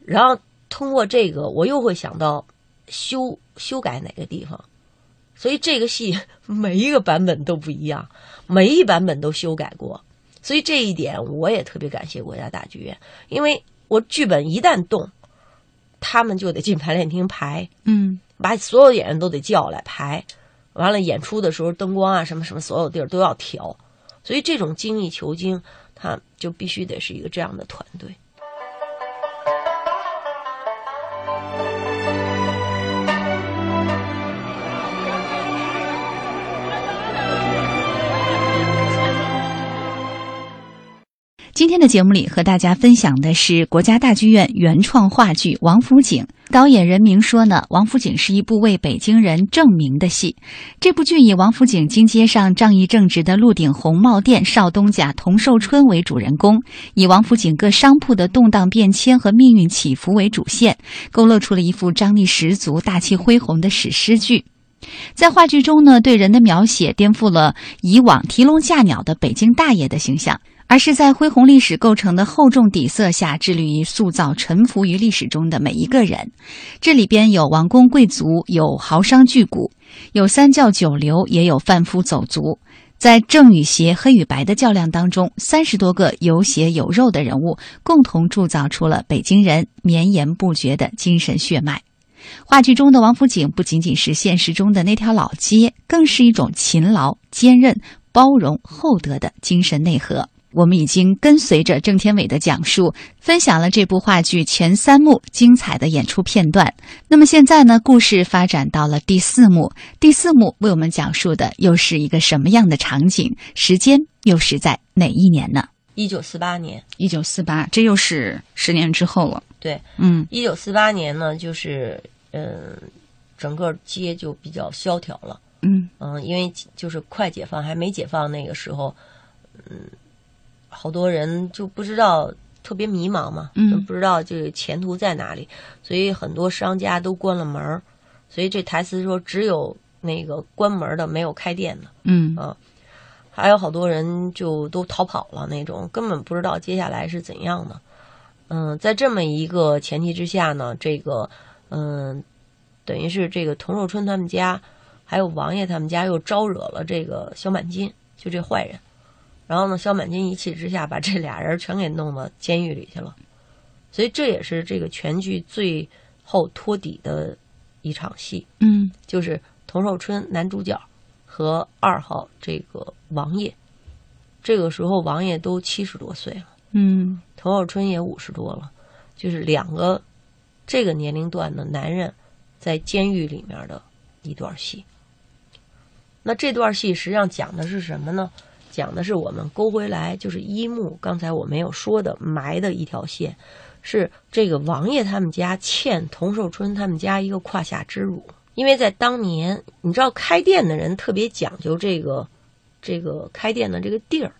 然后通过这个，我又会想到修修改哪个地方。所以这个戏 *laughs* 每一个版本都不一样，每一版本都修改过。所以这一点我也特别感谢国家大剧院，因为我剧本一旦动，他们就得进排练厅排，嗯，把所有演员都得叫来排，完了演出的时候灯光啊什么什么所有地儿都要调，所以这种精益求精，他就必须得是一个这样的团队。今天的节目里和大家分享的是国家大剧院原创话剧《王府井》。导演任明说呢，《王府井》是一部为北京人证明的戏。这部剧以王府井金街上仗义正直的鹿鼎红帽店少东家童寿春为主人公，以王府井各商铺的动荡变迁和命运起伏为主线，勾勒出了一幅张力十足、大气恢宏的史诗剧。在话剧中呢，对人的描写颠覆了以往提笼架鸟的北京大爷的形象，而是在恢宏历史构成的厚重底色下，致力于塑造沉浮于历史中的每一个人。这里边有王公贵族，有豪商巨贾，有三教九流，也有贩夫走卒。在正与邪、黑与白的较量当中，三十多个有血有肉的人物，共同铸造出了北京人绵延不绝的精神血脉。话剧中的王府井不仅仅是现实中的那条老街，更是一种勤劳、坚韧、包容、厚德的精神内核。我们已经跟随着郑天伟的讲述，分享了这部话剧前三幕精彩的演出片段。那么现在呢，故事发展到了第四幕，第四幕为我们讲述的又是一个什么样的场景？时间又是在哪一年呢？一九四八年。一九四八，这又是十年之后了。对，嗯，一九四八年呢，就是嗯，整个街就比较萧条了。嗯嗯，因为就是快解放还没解放那个时候，嗯。好多人就不知道，特别迷茫嘛，嗯，不知道这个前途在哪里，所以很多商家都关了门儿，所以这台词说只有那个关门的，没有开店的，嗯啊，还有好多人就都逃跑了，那种根本不知道接下来是怎样的。嗯，在这么一个前提之下呢，这个嗯，等于是这个童寿春他们家，还有王爷他们家又招惹了这个萧满金，就这坏人。然后呢，萧满金一气之下把这俩人全给弄到监狱里去了，所以这也是这个全剧最后托底的一场戏。嗯，就是童寿春男主角和二号这个王爷，这个时候王爷都七十多岁了，嗯，童寿春也五十多了，就是两个这个年龄段的男人在监狱里面的一段戏。那这段戏实际上讲的是什么呢？讲的是我们勾回来，就是一木。刚才我没有说的埋的一条线，是这个王爷他们家欠童寿春他们家一个胯下之辱。因为在当年，你知道开店的人特别讲究这个，这个开店的这个地儿，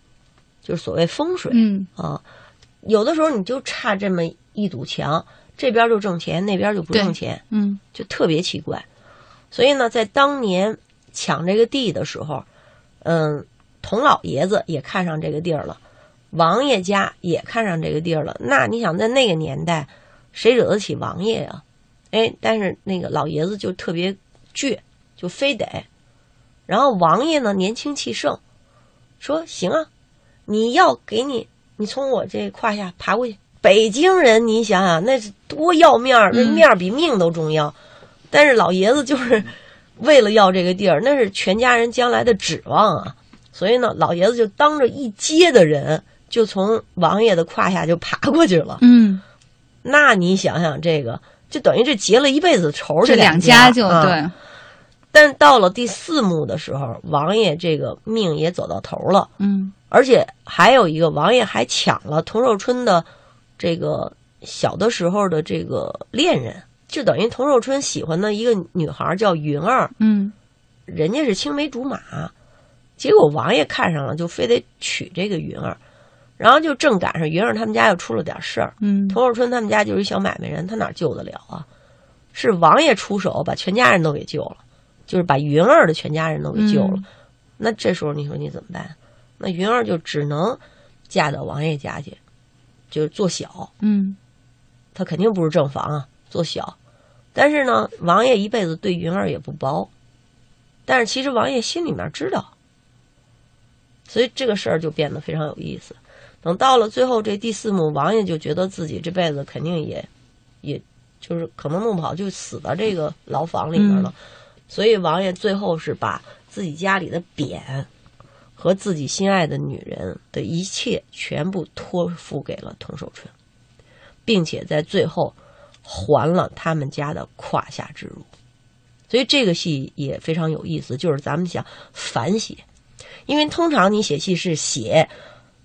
就是所谓风水。嗯啊，有的时候你就差这么一堵墙，这边就挣钱，那边就不挣钱，嗯，就特别奇怪。所以呢，在当年抢这个地的时候，嗯。童老爷子也看上这个地儿了，王爷家也看上这个地儿了。那你想，在那个年代，谁惹得起王爷呀？哎，但是那个老爷子就特别倔，就非得。然后王爷呢，年轻气盛，说行啊，你要给你，你从我这胯下爬过去。北京人，你想想，那是多要面儿，那面儿比命都重要。但是老爷子就是 *laughs* 为了要这个地儿，那是全家人将来的指望啊。所以呢，老爷子就当着一街的人，就从王爷的胯下就爬过去了。嗯，那你想想，这个就等于这结了一辈子仇，这两家就对。但到了第四幕的时候，王爷这个命也走到头了。嗯，而且还有一个，王爷还抢了童寿春的这个小的时候的这个恋人，就等于童寿春喜欢的一个女孩叫云儿。嗯，人家是青梅竹马。结果王爷看上了，就非得娶这个云儿，然后就正赶上云儿他们家又出了点事儿。嗯，童寿春他们家就是一小买卖人，他哪救得了啊？是王爷出手把全家人都给救了，就是把云儿的全家人都给救了。那这时候你说你怎么办？那云儿就只能嫁到王爷家去，就是做小。嗯，他肯定不是正房啊，做小。但是呢，王爷一辈子对云儿也不薄，但是其实王爷心里面知道。所以这个事儿就变得非常有意思。等到了最后这第四幕，王爷就觉得自己这辈子肯定也，也就是可能弄不好就死到这个牢房里面了。所以王爷最后是把自己家里的匾和自己心爱的女人的一切全部托付给了童寿春，并且在最后还了他们家的胯下之辱。所以这个戏也非常有意思，就是咱们想反写。因为通常你写戏是写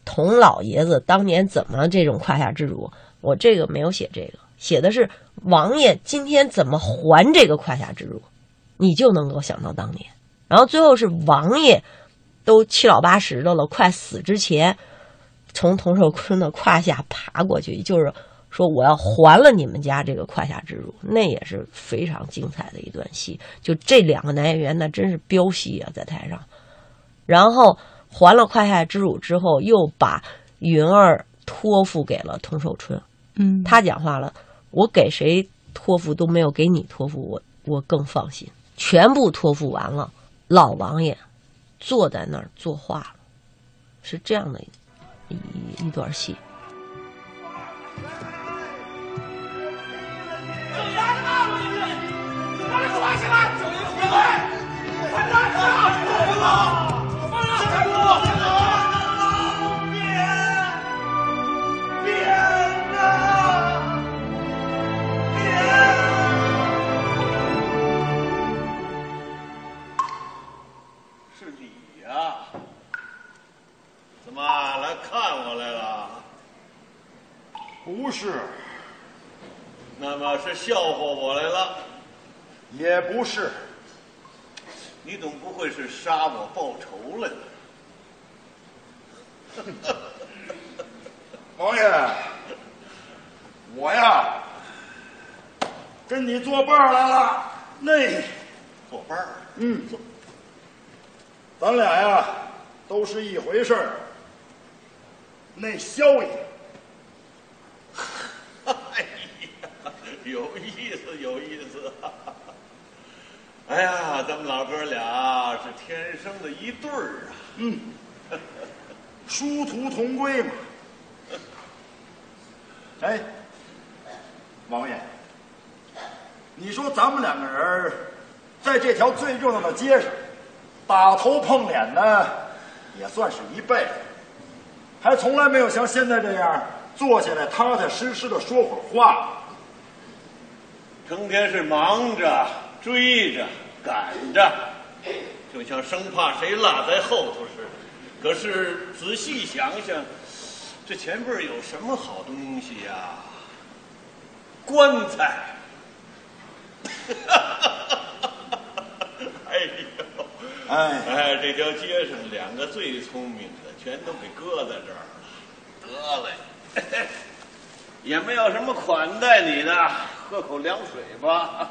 童老爷子当年怎么这种胯下之辱，我这个没有写这个，写的是王爷今天怎么还这个胯下之辱，你就能够想到当年。然后最后是王爷都七老八十的了，快死之前，从童寿坤的胯下爬过去，就是说我要还了你们家这个胯下之辱，那也是非常精彩的一段戏。就这两个男演员，那真是飙戏啊，在台上。然后还了胯下之辱之后，又把云儿托付给了童寿春。嗯，他讲话了，我给谁托付都没有给你托付，我我更放心。全部托付完了，老王爷坐在那儿作画了，是这样的一一一段戏。是是，那么是笑话我来了？也不是。你总不会是杀我报仇来了？*laughs* 王爷，我呀，跟你作伴来了。那作伴儿？嗯，咱俩呀都是一回事儿。那萧爷，哎呀，有意思，有意思。哎呀，咱们老哥俩是天生的一对儿啊。嗯，殊途同归嘛。哎，王爷，你说咱们两个人在这条最热闹的街上打头碰脸呢，也算是一辈子，还从来没有像现在这样坐下来踏踏实实的说会儿话。成天是忙着、追着、赶着，就像生怕谁落在后头似的。可是仔细想想，这前边有什么好东西呀？棺材。*laughs* 哎呦，哎哎，这条街上两个最聪明的，全都给搁在这儿了。得嘞，*laughs* 也没有什么款待你的，喝口凉水吧。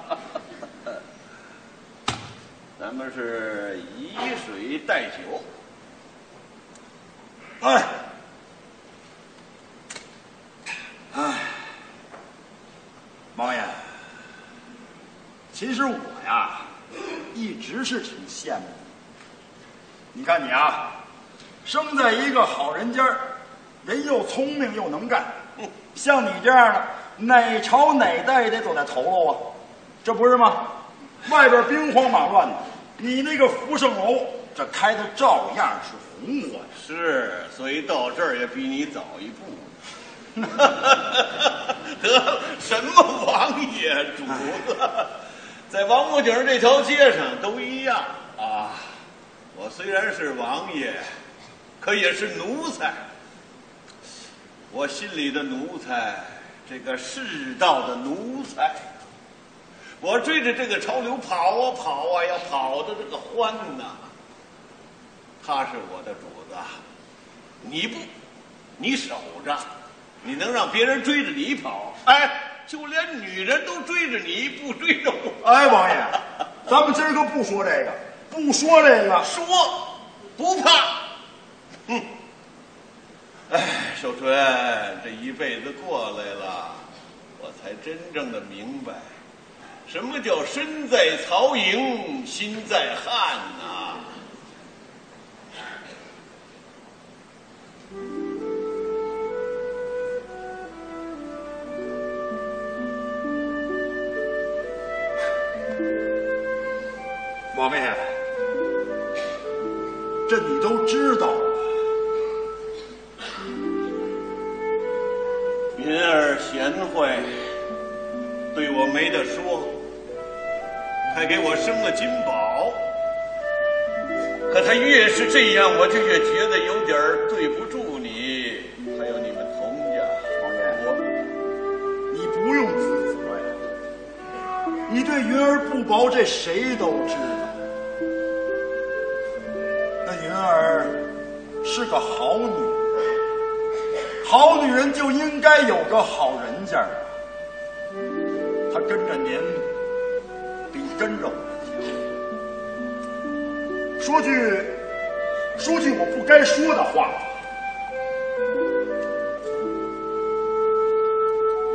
*laughs* 咱们是以水代酒。哎，哎，王爷，其实我呀，一直是挺羡慕你。你看你啊，生在一个好人家，人又聪明又能干，*laughs* 像你这样的，哪朝哪代也得走在头喽啊，这不是吗？外边兵荒马乱的，你那个福盛楼，这开的照样是红火呀。是，所以到这儿也比你早一步。*laughs* 得了，什么王爷主子，在王府井这条街上都一样啊。我虽然是王爷，可也是奴才。我心里的奴才，这个世道的奴才。我追着这个潮流跑啊跑啊，要跑的这个欢呐。他是我的主子，你不，你守着，你能让别人追着你跑？哎，就连女人都追着你，不追着我。哎，王爷，咱们今儿个不说这个，不说这个，说不怕。哼，哎，寿春，这一辈子过来了，我才真正的明白，什么叫身在曹营心在汉呐、王爷，这你都知道。云儿贤惠，对我没得说，还给我生了金宝。可他越是这样，我就越觉得有点对不住你，还有你们童家。我你不用自责呀，你对云儿不薄，这谁都知道。那云儿是个好女，好女人就应该有个好人家啊！她跟着您比跟着我强。说句说句我不该说的话，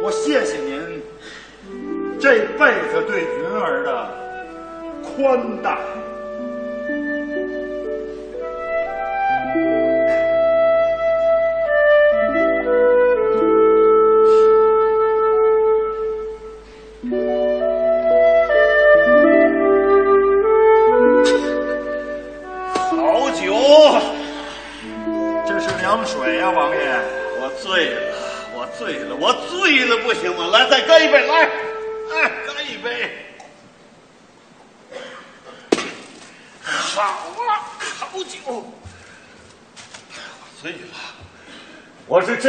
我谢谢您这辈子对云儿的宽待。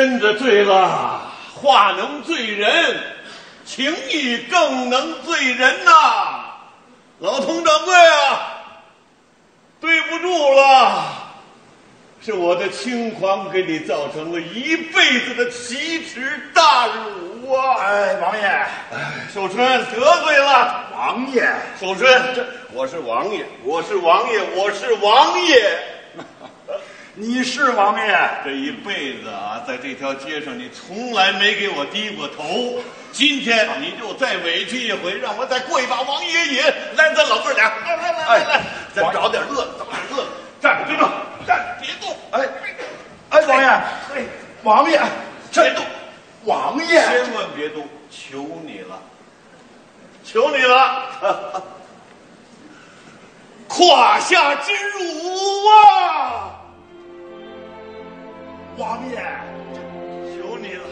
真的醉了。话能醉人，情义更能醉人呐、老佟掌柜啊，对不住了。是我的轻狂给你造成了一辈子的奇耻大辱啊！哎，王爷，哎，寿春得罪了王爷，守春，这我是王爷，我是王爷，我是王爷。你是王爷，这一辈子啊，在这条街上你从来没给我低过头，今天你就再委屈一回，让我再过一把王爷瘾。来，咱老哥俩，来来来来来，咱找点乐子，找点乐子。站着别动，站着别动。哎，哎，王爷，哎，王爷，别动，王爷，千万别动，求你了，求你了，胯下之辱啊！王爷，求你了，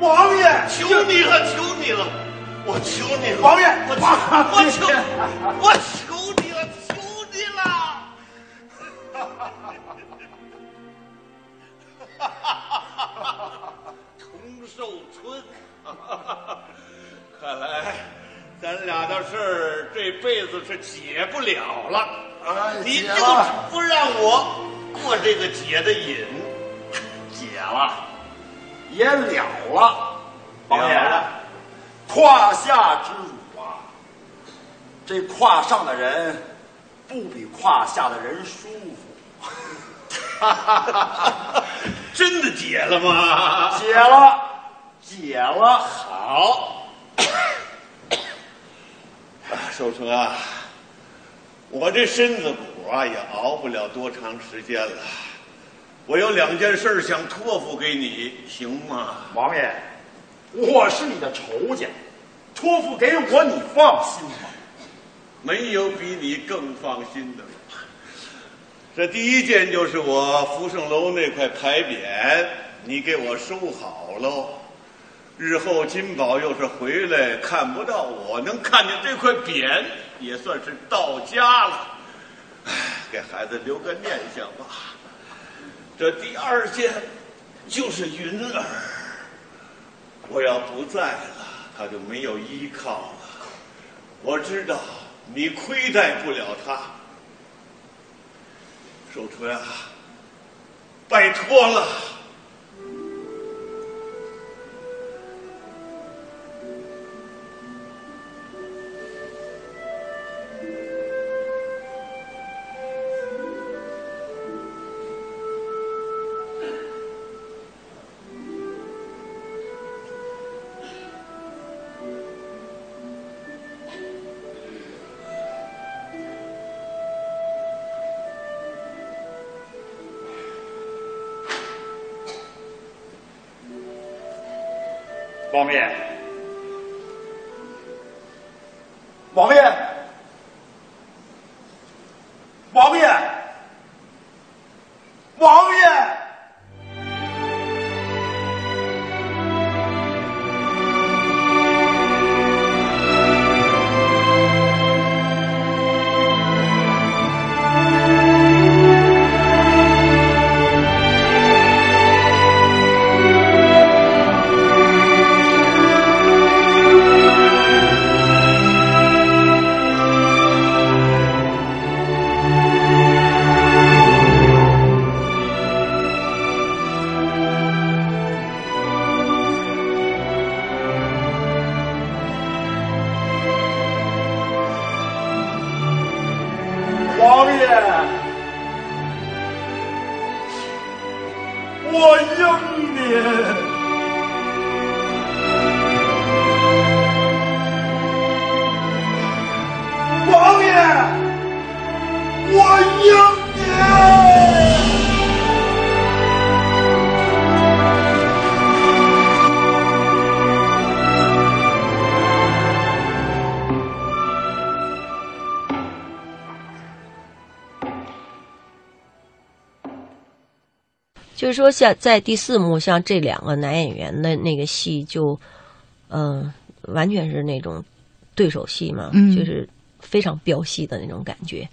王爷，求你了，求你了，我求你了，王爷，我求，我求，我求你了，求你了。*laughs* 童寿春，*laughs* 看来咱俩的事儿这辈子是解不了了。哎你就是不让我过这个解的瘾，*laughs* 解了，也了了，王爷胯下之辱啊！这胯上的人不比胯下的人舒服。*laughs* 真的解了吗？解了，解了。好，啊，寿春啊，我这身子骨啊也熬不了多长时间了。我有两件事儿想托付给你，行吗？王爷，我是你的仇家，托付给我，你放心吧。没有比你更放心的了。这第一件就是我福盛楼那块牌匾，你给我收好喽。日后金宝要是回来看不到我，能看见这块匾，也算是到家了。唉，给孩子留个念想吧。这第二件就是云儿，我要不在了，她就没有依靠了。我知道你亏待不了她，寿春啊，拜托了。王爷，王爷，就是说，像在第四幕，像这两个男演员的那个戏，就，嗯、完全是那种对手戏嘛，嗯。就是非常飙戏的那种感觉。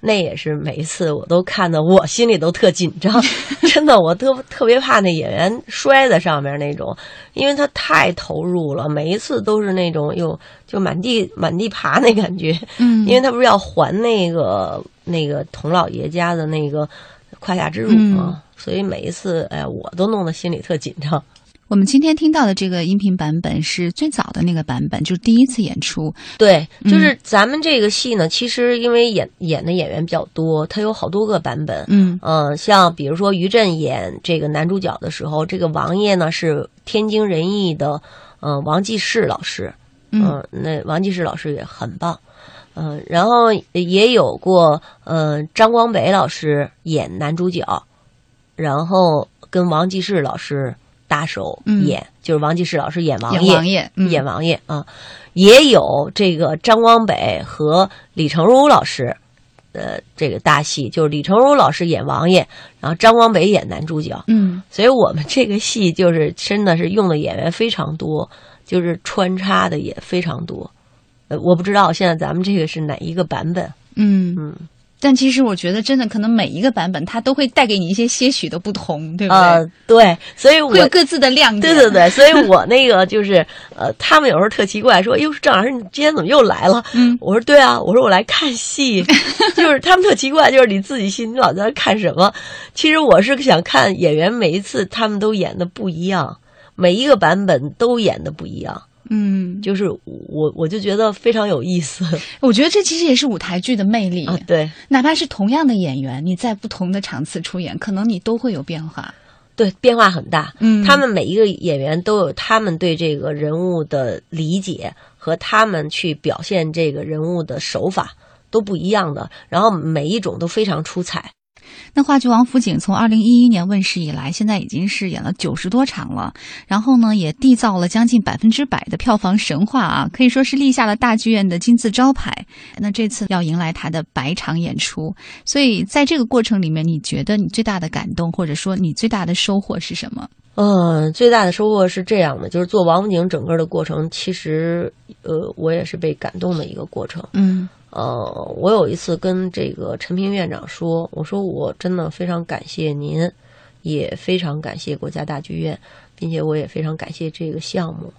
那也是每一次我都看的，我心里都特紧张，*laughs* 真的，我特特别怕那演员摔在上面那种，因为他太投入了，每一次都是那种又就满地满地爬那感觉，嗯。因为他不是要还那个那个童老爷家的那个胯下之辱嘛，所以每一次哎呀，我都弄得心里特紧张。我们今天听到的这个音频版本是最早的那个版本，就是第一次演出。对，嗯就是咱们这个戏呢，其实因为演演的演员比较多，它有好多个版本。嗯呃，像比如说于震演这个男主角的时候，这个王爷呢是天津人艺的，呃，王继世老师。嗯呃那王继世老师也很棒。嗯、然后也有过嗯张光北老师演男主角，然后跟王继世老师搭手嗯演，就是王继世老师演王演爷，王爷嗯演王爷啊，也有这个张光北和李成儒老师。呃，这个大戏就是李成儒老师演王爷，然后张光北演男主角，嗯所以我们这个戏就是真的是用的演员非常多，就是穿插的也非常多。呃，我不知道现在咱们这个是哪一个版本。嗯嗯，但其实我觉得，真的可能每一个版本它都会带给你一些些许的不同，对不对？呃，对，所以我会有各自的亮点。对对对，*laughs* 所以我那个就是呃，他们有时候特奇怪，说：“哟，郑老师，你今天怎么又来了？”嗯，我说：“对啊，我说我来看戏，*laughs* 就是他们特奇怪，就是你自己戏，你老在那看什么？其实我是想看演员每一次他们都演的不一样，每一个版本都演的不一样，嗯，就是我我就觉得非常有意思。*laughs* 我觉得这其实也是舞台剧的魅力。啊对，哪怕是同样的演员，你在不同的场次出演，可能你都会有变化。对，变化很大。嗯他们每一个演员都有他们对这个人物的理解和他们去表现这个人物的手法都不一样的，然后每一种都非常出彩。那话剧《王府井》从二零一一年问世以来，现在已经是演了九十多场了，然后呢，也缔造了将近百分之百的票房神话啊，可以说是立下了大剧院的金字招牌。那这次要迎来它的百场演出，所以在这个过程里面，你觉得你最大的感动，或者说你最大的收获是什么？嗯，最大的收获是这样的，就是做王府井整个的过程，其实呃，我也是被感动的一个过程。嗯呃，我有一次跟这个陈平院长说，我说我真的非常感谢您，也非常感谢国家大剧院，并且我也非常感谢这个项目。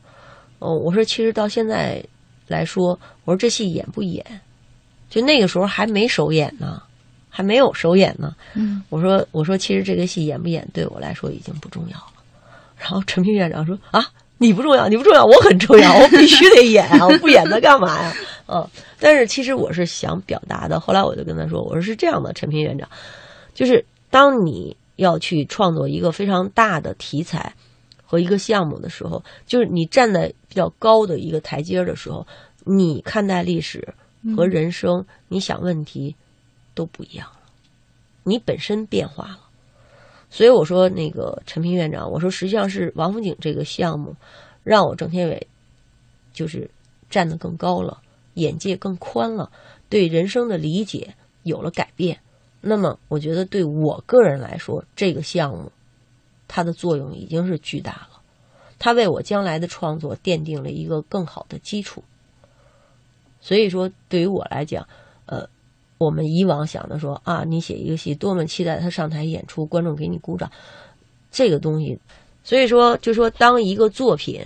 哦，我说其实到现在来说，我说这戏演不演，就那个时候还没首演呢，还没有首演呢。嗯，我说我说其实这个戏演不演对我来说已经不重要了。然后陈平院长说啊，你不重要，你不重要，我很重要，我必须得演啊，我不演它干嘛呀？嗯，但是其实我是想表达的。后来我就跟他说，我说是这样的，陈平院长，就是当你要去创作一个非常大的题材和一个项目的时候，就是你站在比较高的一个台阶的时候，你看待历史和人生，你想问题都不一样了，你本身变化了。所以我说，那个陈平院长，我说实际上是王府井这个项目，让我郑天伟就是站得更高了，眼界更宽了，对人生的理解有了改变。那么，我觉得对我个人来说，这个项目它的作用已经是巨大了，它为我将来的创作奠定了一个更好的基础。所以说，对于我来讲，呃，我们以往想的说啊，你写一个戏，多么期待他上台演出，观众给你鼓掌，这个东西，所以说，就说当一个作品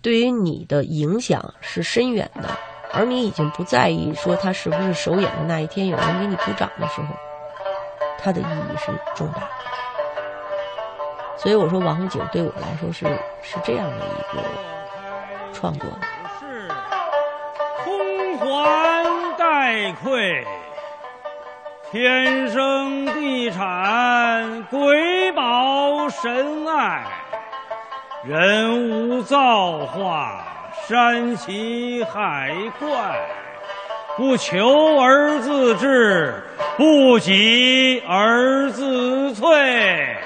对于你的影响是深远的，而你已经不在意说他是不是首演的那一天有人给你鼓掌的时候，它的意义是重大。所以我说，王府井对我来说是是这样的一个创作的。空环带愧，天生地产，鬼宝神爱，人无造化，山奇海怪，不求而自治，不急而自萃。